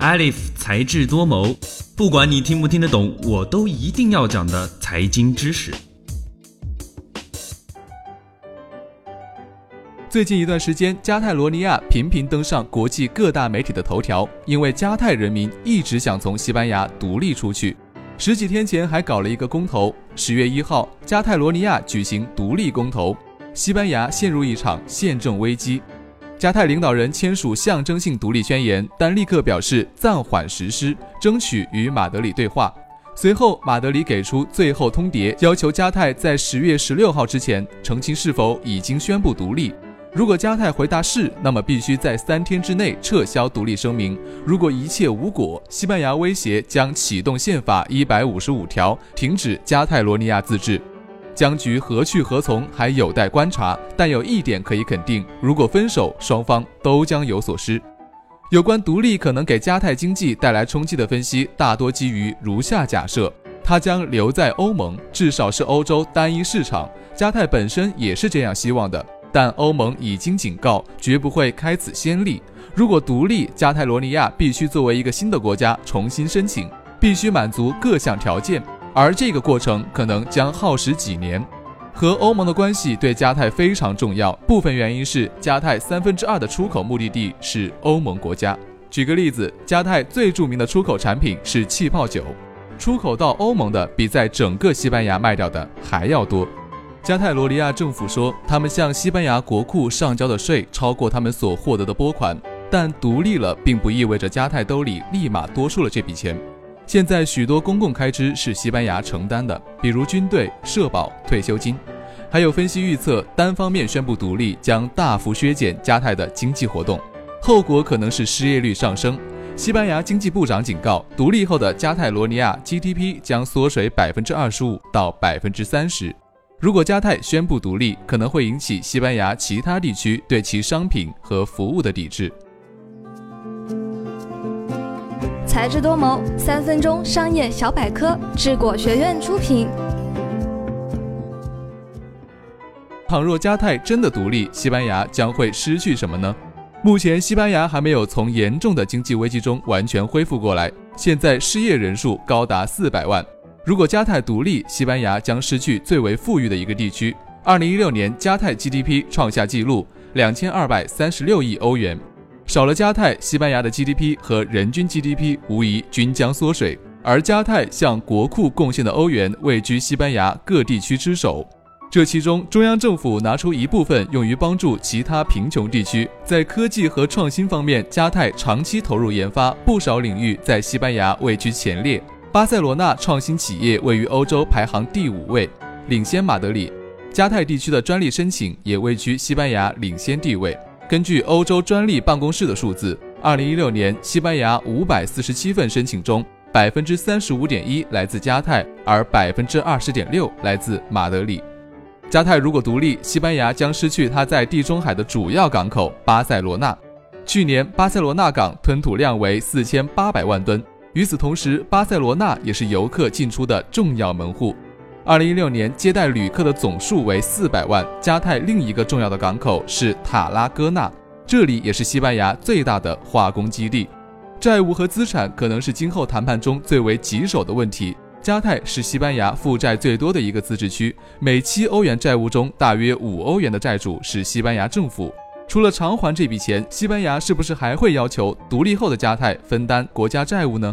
Alif 才智多谋，不管你听不听得懂，我都一定要讲的财经知识。最近一段时间，加泰罗尼亚频频登上国际各大媒体的头条，因为加泰人民一直想从西班牙独立出去。十几天前还搞了一个公投，十月一号，加泰罗尼亚举行独立公投，西班牙陷入一场宪政危机。加泰领导人签署象征性独立宣言，但立刻表示暂缓实施，争取与马德里对话。随后，马德里给出最后通牒，要求加泰在十月十六号之前澄清是否已经宣布独立。如果加泰回答是，那么必须在三天之内撤销独立声明。如果一切无果，西班牙威胁将启动宪法一百五十五条，停止加泰罗尼亚自治。僵局何去何从还有待观察，但有一点可以肯定：如果分手，双方都将有所失。有关独立可能给加泰经济带来冲击的分析，大多基于如下假设：它将留在欧盟，至少是欧洲单一市场。加泰本身也是这样希望的，但欧盟已经警告，绝不会开此先例。如果独立，加泰罗尼亚必须作为一个新的国家重新申请，必须满足各项条件。而这个过程可能将耗时几年，和欧盟的关系对加泰非常重要。部分原因是加泰三分之二的出口目的地是欧盟国家。举个例子，加泰最著名的出口产品是气泡酒，出口到欧盟的比在整个西班牙卖掉的还要多。加泰罗尼亚政府说，他们向西班牙国库上交的税超过他们所获得的拨款，但独立了并不意味着加泰兜里立马多出了这笔钱。现在许多公共开支是西班牙承担的，比如军队、社保、退休金。还有分析预测，单方面宣布独立将大幅削减加泰的经济活动，后果可能是失业率上升。西班牙经济部长警告，独立后的加泰罗尼亚 GDP 将缩水百分之二十五到百分之三十。如果加泰宣布独立，可能会引起西班牙其他地区对其商品和服务的抵制。才智多谋，三分钟商业小百科，智果学院出品。倘若加泰真的独立，西班牙将会失去什么呢？目前，西班牙还没有从严重的经济危机中完全恢复过来，现在失业人数高达四百万。如果加泰独立，西班牙将失去最为富裕的一个地区。二零一六年，加泰 GDP 创下纪录，两千二百三十六亿欧元。少了加泰，西班牙的 GDP 和人均 GDP 无疑均将缩水，而加泰向国库贡献的欧元位居西班牙各地区之首。这其中，中央政府拿出一部分用于帮助其他贫穷地区。在科技和创新方面，加泰长期投入研发，不少领域在西班牙位居前列。巴塞罗那创新企业位于欧洲排行第五位，领先马德里。加泰地区的专利申请也位居西班牙领先地位。根据欧洲专利办公室的数字，二零一六年，西班牙五百四十七份申请中，百分之三十五点一来自加泰，而百分之二十点六来自马德里。加泰如果独立，西班牙将失去它在地中海的主要港口巴塞罗那。去年，巴塞罗那港吞吐量为四千八百万吨。与此同时，巴塞罗那也是游客进出的重要门户。二零一六年接待旅客的总数为四百万。加泰另一个重要的港口是塔拉戈纳，这里也是西班牙最大的化工基地。债务和资产可能是今后谈判中最为棘手的问题。加泰是西班牙负债最多的一个自治区，每七欧元债务中大约五欧元的债主是西班牙政府。除了偿还这笔钱，西班牙是不是还会要求独立后的加泰分担国家债务呢？